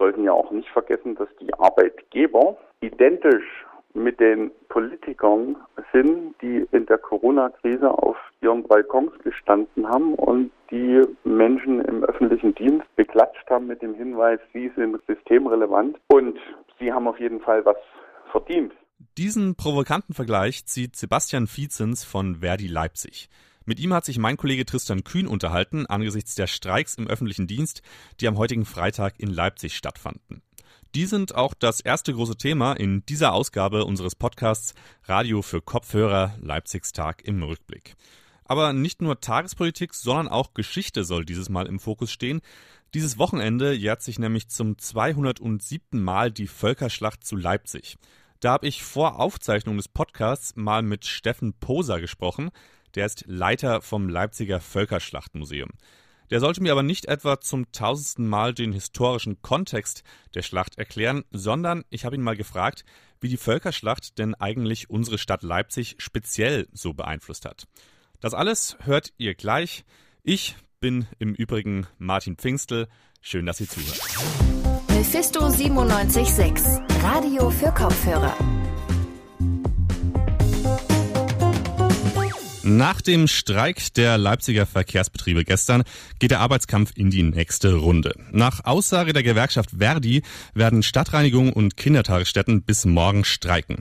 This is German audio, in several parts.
sollten ja auch nicht vergessen, dass die Arbeitgeber identisch mit den Politikern sind, die in der Corona-Krise auf ihren Balkons gestanden haben und die Menschen im öffentlichen Dienst beklatscht haben mit dem Hinweis, sie sind systemrelevant und sie haben auf jeden Fall was verdient. Diesen provokanten Vergleich zieht Sebastian Vizens von Verdi Leipzig. Mit ihm hat sich mein Kollege Tristan Kühn unterhalten angesichts der Streiks im öffentlichen Dienst, die am heutigen Freitag in Leipzig stattfanden. Die sind auch das erste große Thema in dieser Ausgabe unseres Podcasts Radio für Kopfhörer Leipzigs Tag im Rückblick. Aber nicht nur Tagespolitik, sondern auch Geschichte soll dieses Mal im Fokus stehen. Dieses Wochenende jährt sich nämlich zum 207. Mal die Völkerschlacht zu Leipzig. Da habe ich vor Aufzeichnung des Podcasts mal mit Steffen Poser gesprochen. Der ist Leiter vom Leipziger Völkerschlachtmuseum. Der sollte mir aber nicht etwa zum tausendsten Mal den historischen Kontext der Schlacht erklären, sondern ich habe ihn mal gefragt, wie die Völkerschlacht denn eigentlich unsere Stadt Leipzig speziell so beeinflusst hat. Das alles hört ihr gleich. Ich bin im Übrigen Martin Pfingstel. Schön, dass ihr zuhört. Mephisto 976, Radio für Kopfhörer. Nach dem Streik der Leipziger Verkehrsbetriebe gestern geht der Arbeitskampf in die nächste Runde. Nach Aussage der Gewerkschaft Verdi werden Stadtreinigung und Kindertagesstätten bis morgen streiken.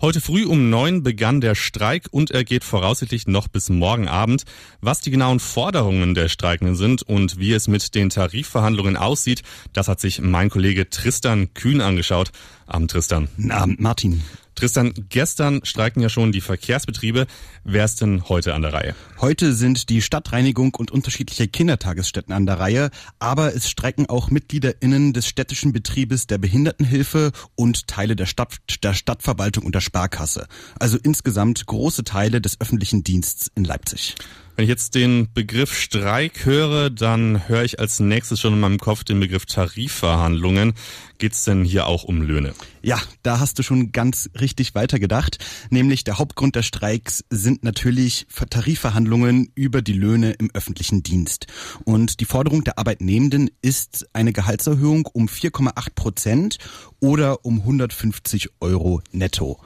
Heute früh um neun begann der Streik und er geht voraussichtlich noch bis morgen Abend. Was die genauen Forderungen der Streikenden sind und wie es mit den Tarifverhandlungen aussieht, das hat sich mein Kollege Tristan Kühn angeschaut. Abend Tristan. Abend Martin. Tristan, gestern streiken ja schon die Verkehrsbetriebe. Wer ist denn heute an der Reihe? Heute sind die Stadtreinigung und unterschiedliche Kindertagesstätten an der Reihe, aber es streiken auch MitgliederInnen des städtischen Betriebes der Behindertenhilfe und Teile der, Stadt, der Stadtverwaltung und der Sparkasse. Also insgesamt große Teile des öffentlichen Dienstes in Leipzig. Wenn ich jetzt den Begriff Streik höre, dann höre ich als nächstes schon in meinem Kopf den Begriff Tarifverhandlungen. Geht es denn hier auch um Löhne? Ja, da hast du schon ganz richtig weitergedacht. Nämlich der Hauptgrund der Streiks sind natürlich Tarifverhandlungen über die Löhne im öffentlichen Dienst. Und die Forderung der Arbeitnehmenden ist eine Gehaltserhöhung um 4,8 Prozent oder um 150 Euro netto.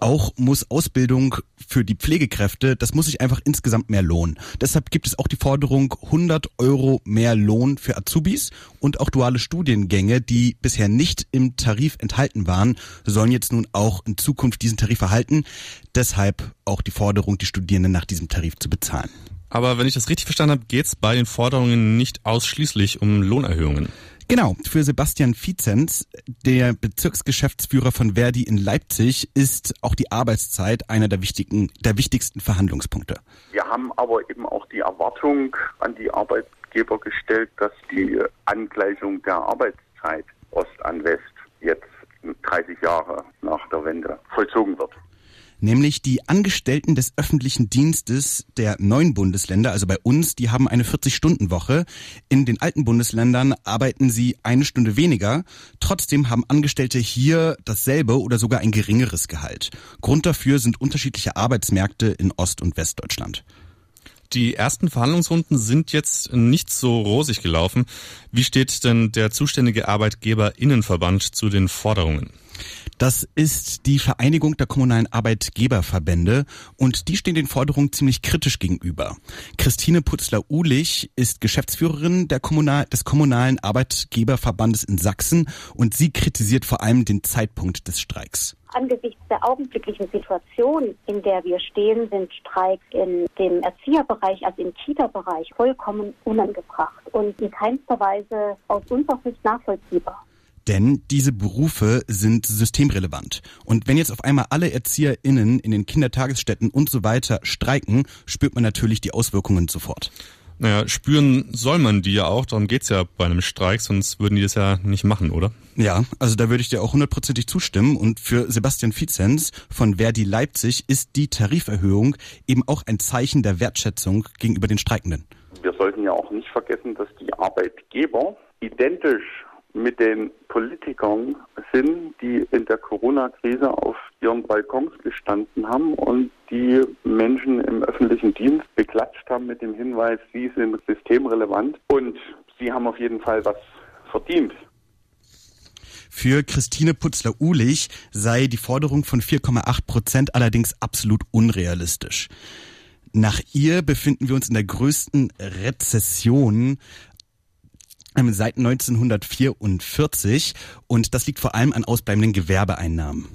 Auch muss Ausbildung für die Pflegekräfte, das muss sich einfach insgesamt mehr lohnen. Deshalb gibt es auch die Forderung 100 Euro mehr Lohn für Azubis und auch duale Studiengänge, die bisher nicht im Tarif enthalten waren, sollen jetzt nun auch in Zukunft diesen Tarif erhalten. Deshalb auch die Forderung, die Studierenden nach diesem Tarif zu bezahlen. Aber wenn ich das richtig verstanden habe, geht es bei den Forderungen nicht ausschließlich um Lohnerhöhungen. Genau, für Sebastian Vizenz, der Bezirksgeschäftsführer von Verdi in Leipzig, ist auch die Arbeitszeit einer der wichtigen, der wichtigsten Verhandlungspunkte. Wir haben aber eben auch die Erwartung an die Arbeitgeber gestellt, dass die Angleichung der Arbeitszeit Ost an West jetzt 30 Jahre nach der Wende vollzogen wird nämlich die Angestellten des öffentlichen Dienstes der neuen Bundesländer, also bei uns, die haben eine 40-Stunden-Woche. In den alten Bundesländern arbeiten sie eine Stunde weniger. Trotzdem haben Angestellte hier dasselbe oder sogar ein geringeres Gehalt. Grund dafür sind unterschiedliche Arbeitsmärkte in Ost- und Westdeutschland. Die ersten Verhandlungsrunden sind jetzt nicht so rosig gelaufen. Wie steht denn der zuständige Arbeitgeberinnenverband zu den Forderungen? Das ist die Vereinigung der kommunalen Arbeitgeberverbände und die stehen den Forderungen ziemlich kritisch gegenüber. Christine Putzler-Uhlich ist Geschäftsführerin der Kommunal des kommunalen Arbeitgeberverbandes in Sachsen und sie kritisiert vor allem den Zeitpunkt des Streiks. Angesichts der augenblicklichen Situation, in der wir stehen, sind Streiks in dem Erzieherbereich, also im Kita-Bereich, vollkommen unangebracht und in keinster Weise aus unserer Sicht nachvollziehbar. Denn diese Berufe sind systemrelevant. Und wenn jetzt auf einmal alle ErzieherInnen in den Kindertagesstätten und so weiter streiken, spürt man natürlich die Auswirkungen sofort. Naja, spüren soll man die ja auch, darum geht's ja bei einem Streik, sonst würden die das ja nicht machen, oder? Ja, also da würde ich dir auch hundertprozentig zustimmen. Und für Sebastian Vizenz von Verdi Leipzig ist die Tariferhöhung eben auch ein Zeichen der Wertschätzung gegenüber den Streikenden. Wir sollten ja auch nicht vergessen, dass die Arbeitgeber identisch mit den Politikern sind, die in der Corona-Krise auf ihren Balkons gestanden haben und die Menschen im öffentlichen Dienst beklatscht haben mit dem Hinweis, sie sind systemrelevant und sie haben auf jeden Fall was verdient. Für Christine Putzler-Uhlich sei die Forderung von 4,8 Prozent allerdings absolut unrealistisch. Nach ihr befinden wir uns in der größten Rezession seit 1944 und das liegt vor allem an ausbleibenden Gewerbeeinnahmen.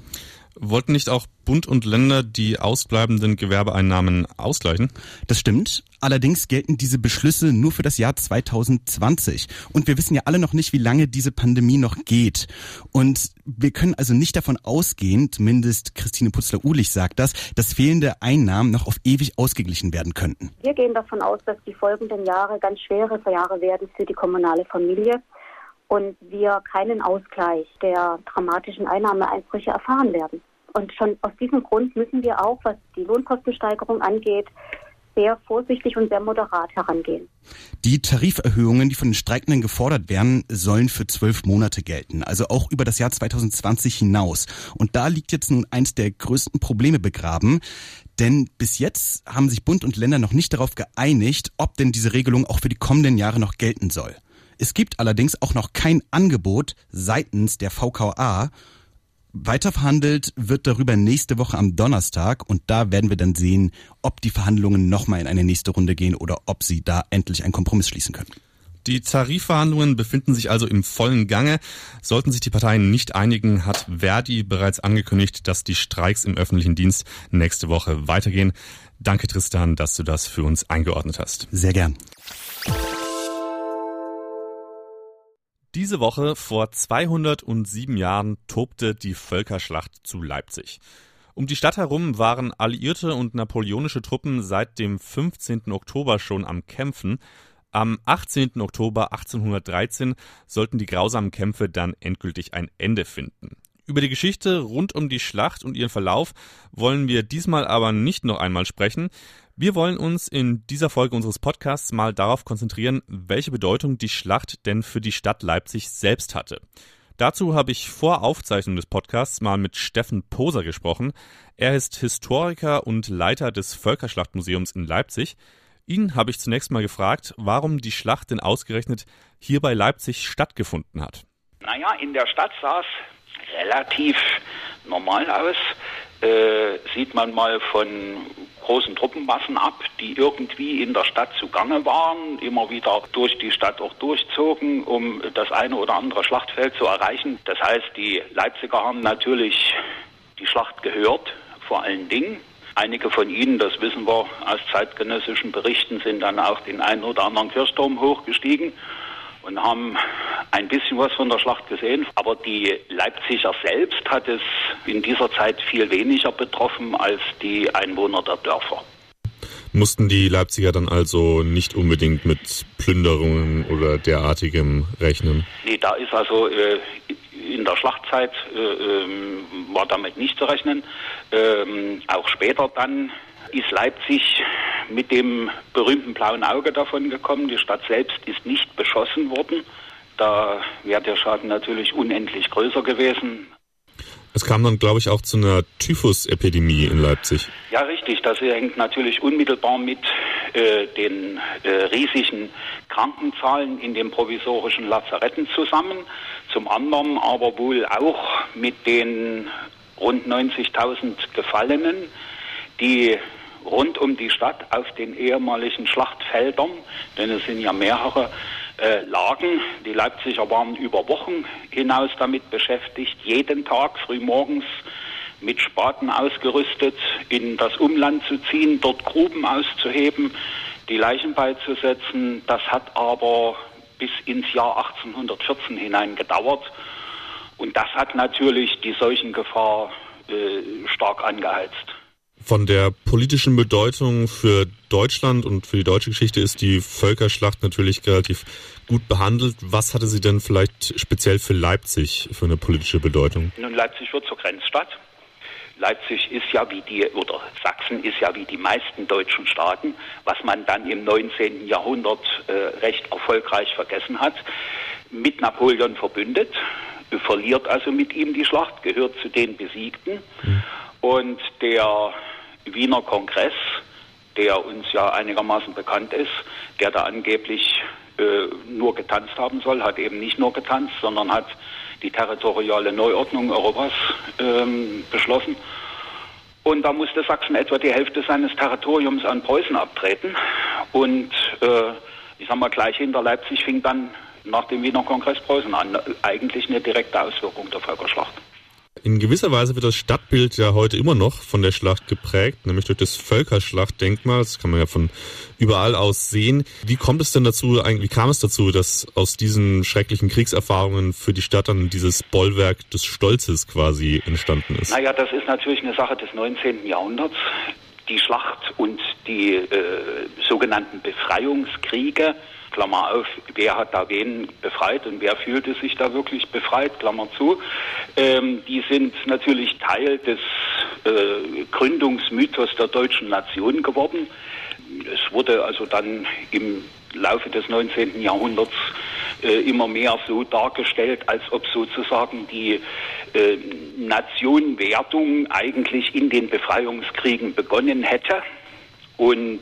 Wollten nicht auch Bund und Länder die ausbleibenden Gewerbeeinnahmen ausgleichen? Das stimmt. Allerdings gelten diese Beschlüsse nur für das Jahr 2020. Und wir wissen ja alle noch nicht, wie lange diese Pandemie noch geht. Und wir können also nicht davon ausgehen, zumindest Christine Putzler-Uhlich sagt das, dass fehlende Einnahmen noch auf ewig ausgeglichen werden könnten. Wir gehen davon aus, dass die folgenden Jahre ganz schwere Jahre werden für die kommunale Familie und wir keinen Ausgleich der dramatischen Einnahmeeinbrüche erfahren werden. Und schon aus diesem Grund müssen wir auch, was die Lohnkostensteigerung angeht, sehr vorsichtig und sehr moderat herangehen. Die Tariferhöhungen, die von den Streikenden gefordert werden, sollen für zwölf Monate gelten, also auch über das Jahr 2020 hinaus. Und da liegt jetzt nun eins der größten Probleme begraben. Denn bis jetzt haben sich Bund und Länder noch nicht darauf geeinigt, ob denn diese Regelung auch für die kommenden Jahre noch gelten soll. Es gibt allerdings auch noch kein Angebot seitens der VKA. Weiter verhandelt wird darüber nächste Woche am Donnerstag und da werden wir dann sehen, ob die Verhandlungen nochmal in eine nächste Runde gehen oder ob sie da endlich einen Kompromiss schließen können. Die Tarifverhandlungen befinden sich also im vollen Gange. Sollten sich die Parteien nicht einigen, hat Verdi bereits angekündigt, dass die Streiks im öffentlichen Dienst nächste Woche weitergehen. Danke Tristan, dass du das für uns eingeordnet hast. Sehr gern. Diese Woche vor 207 Jahren tobte die Völkerschlacht zu Leipzig. Um die Stadt herum waren alliierte und napoleonische Truppen seit dem 15. Oktober schon am Kämpfen. Am 18. Oktober 1813 sollten die grausamen Kämpfe dann endgültig ein Ende finden. Über die Geschichte rund um die Schlacht und ihren Verlauf wollen wir diesmal aber nicht noch einmal sprechen. Wir wollen uns in dieser Folge unseres Podcasts mal darauf konzentrieren, welche Bedeutung die Schlacht denn für die Stadt Leipzig selbst hatte. Dazu habe ich vor Aufzeichnung des Podcasts mal mit Steffen Poser gesprochen. Er ist Historiker und Leiter des Völkerschlachtmuseums in Leipzig. Ihn habe ich zunächst mal gefragt, warum die Schlacht denn ausgerechnet hier bei Leipzig stattgefunden hat. Naja, in der Stadt es relativ normal aus. Äh, sieht man mal von großen Truppenmassen ab, die irgendwie in der Stadt zugange waren, immer wieder durch die Stadt auch durchzogen, um das eine oder andere Schlachtfeld zu erreichen. Das heißt, die Leipziger haben natürlich die Schlacht gehört, vor allen Dingen. Einige von ihnen, das wissen wir aus zeitgenössischen Berichten, sind dann auch den einen oder anderen Kirchturm hochgestiegen und haben ein bisschen was von der Schlacht gesehen. Aber die Leipziger selbst hat es in dieser Zeit viel weniger betroffen als die Einwohner der Dörfer. Mussten die Leipziger dann also nicht unbedingt mit Plünderungen oder derartigem rechnen? Nee, da ist also äh, in der Schlachtzeit äh, ähm, war damit nicht zu rechnen. Ähm, auch später dann ist Leipzig mit dem berühmten blauen Auge davon gekommen. Die Stadt selbst ist nicht beschossen worden. Da wäre der Schaden natürlich unendlich größer gewesen. Es kam dann, glaube ich, auch zu einer Typhus-Epidemie in Leipzig. Ja, richtig. Das hängt natürlich unmittelbar mit äh, den äh, riesigen Krankenzahlen in den provisorischen Lazaretten zusammen. Zum anderen aber wohl auch mit den rund 90.000 Gefallenen, die rund um die Stadt auf den ehemaligen Schlachtfeldern, denn es sind ja mehrere, äh, lagen. Die Leipziger waren über Wochen hinaus damit beschäftigt, jeden Tag frühmorgens mit Spaten ausgerüstet in das Umland zu ziehen, dort Gruben auszuheben, die Leichen beizusetzen. Das hat aber bis ins Jahr 1814 hinein gedauert. Und das hat natürlich die Seuchengefahr äh, stark angeheizt. Von der politischen Bedeutung für Deutschland und für die deutsche Geschichte ist die Völkerschlacht natürlich relativ gut behandelt. Was hatte sie denn vielleicht speziell für Leipzig für eine politische Bedeutung? Nun, Leipzig wird zur Grenzstadt. Leipzig ist ja wie die, oder Sachsen ist ja wie die meisten deutschen Staaten, was man dann im 19. Jahrhundert äh, recht erfolgreich vergessen hat, mit Napoleon verbündet, verliert also mit ihm die Schlacht, gehört zu den Besiegten. Mhm. Und der Wiener Kongress, der uns ja einigermaßen bekannt ist, der da angeblich äh, nur getanzt haben soll, hat eben nicht nur getanzt, sondern hat die territoriale Neuordnung Europas ähm, beschlossen. Und da musste Sachsen etwa die Hälfte seines Territoriums an Preußen abtreten. Und äh, ich sag mal, gleich hinter Leipzig fing dann nach dem Wiener Kongress Preußen an. Eigentlich eine direkte Auswirkung der Völkerschlacht. In gewisser Weise wird das Stadtbild ja heute immer noch von der Schlacht geprägt, nämlich durch das Völkerschlachtdenkmal. Das kann man ja von überall aus sehen. Wie kommt es denn dazu, wie kam es dazu, dass aus diesen schrecklichen Kriegserfahrungen für die Stadt dann dieses Bollwerk des Stolzes quasi entstanden ist? Naja, das ist natürlich eine Sache des 19. Jahrhunderts. Die Schlacht und die äh, sogenannten Befreiungskriege Klammer auf, wer hat da wen befreit und wer fühlte sich da wirklich befreit, Klammer zu. Ähm, die sind natürlich Teil des äh, Gründungsmythos der deutschen Nation geworden. Es wurde also dann im Laufe des 19. Jahrhunderts äh, immer mehr so dargestellt, als ob sozusagen die äh, Nationenwertung eigentlich in den Befreiungskriegen begonnen hätte. Und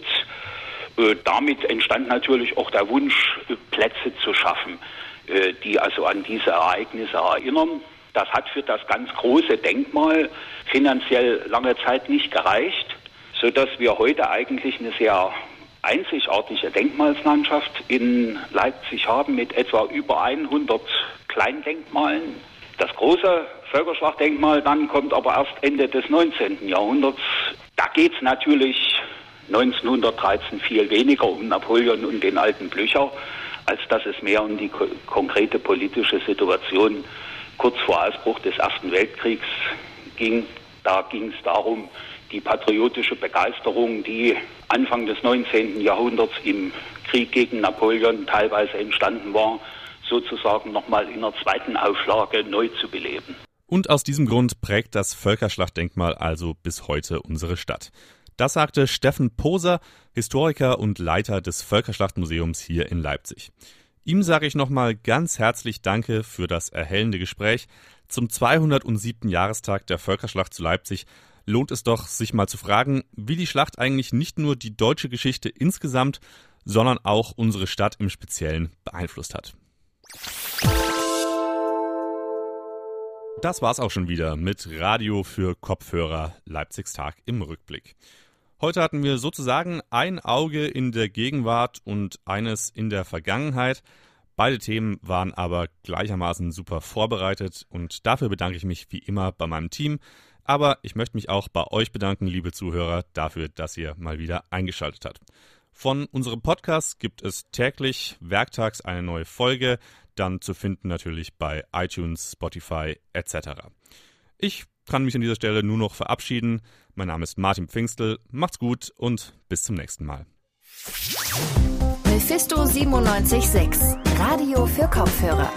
damit entstand natürlich auch der Wunsch, äh, Plätze zu schaffen, äh, die also an diese Ereignisse erinnern. Das hat für das ganz große Denkmal finanziell lange Zeit nicht gereicht, sodass wir heute eigentlich eine sehr einzigartige Denkmalslandschaft in Leipzig haben mit etwa über 100 Kleindenkmalen. Das große Völkerschlachtdenkmal dann kommt aber erst Ende des 19. Jahrhunderts. Da geht es natürlich 1913 viel weniger um Napoleon und den alten Blücher, als dass es mehr um die ko konkrete politische Situation kurz vor Ausbruch des Ersten Weltkriegs ging. Da ging es darum, die patriotische Begeisterung, die Anfang des 19. Jahrhunderts im Krieg gegen Napoleon teilweise entstanden war, sozusagen nochmal in einer zweiten Auflage neu zu beleben. Und aus diesem Grund prägt das Völkerschlachtdenkmal also bis heute unsere Stadt. Das sagte Steffen Poser, Historiker und Leiter des Völkerschlachtmuseums hier in Leipzig. Ihm sage ich nochmal ganz herzlich Danke für das erhellende Gespräch. Zum 207. Jahrestag der Völkerschlacht zu Leipzig lohnt es doch, sich mal zu fragen, wie die Schlacht eigentlich nicht nur die deutsche Geschichte insgesamt, sondern auch unsere Stadt im Speziellen beeinflusst hat. Das war's auch schon wieder mit Radio für Kopfhörer Leipzigs Tag im Rückblick. Heute hatten wir sozusagen ein Auge in der Gegenwart und eines in der Vergangenheit. Beide Themen waren aber gleichermaßen super vorbereitet und dafür bedanke ich mich wie immer bei meinem Team. Aber ich möchte mich auch bei euch bedanken, liebe Zuhörer, dafür, dass ihr mal wieder eingeschaltet habt. Von unserem Podcast gibt es täglich werktags eine neue Folge, dann zu finden natürlich bei iTunes, Spotify etc. Ich kann mich an dieser Stelle nur noch verabschieden. Mein Name ist Martin Pfingstel. Macht's gut und bis zum nächsten Mal. Mephisto 976, Radio für Kopfhörer.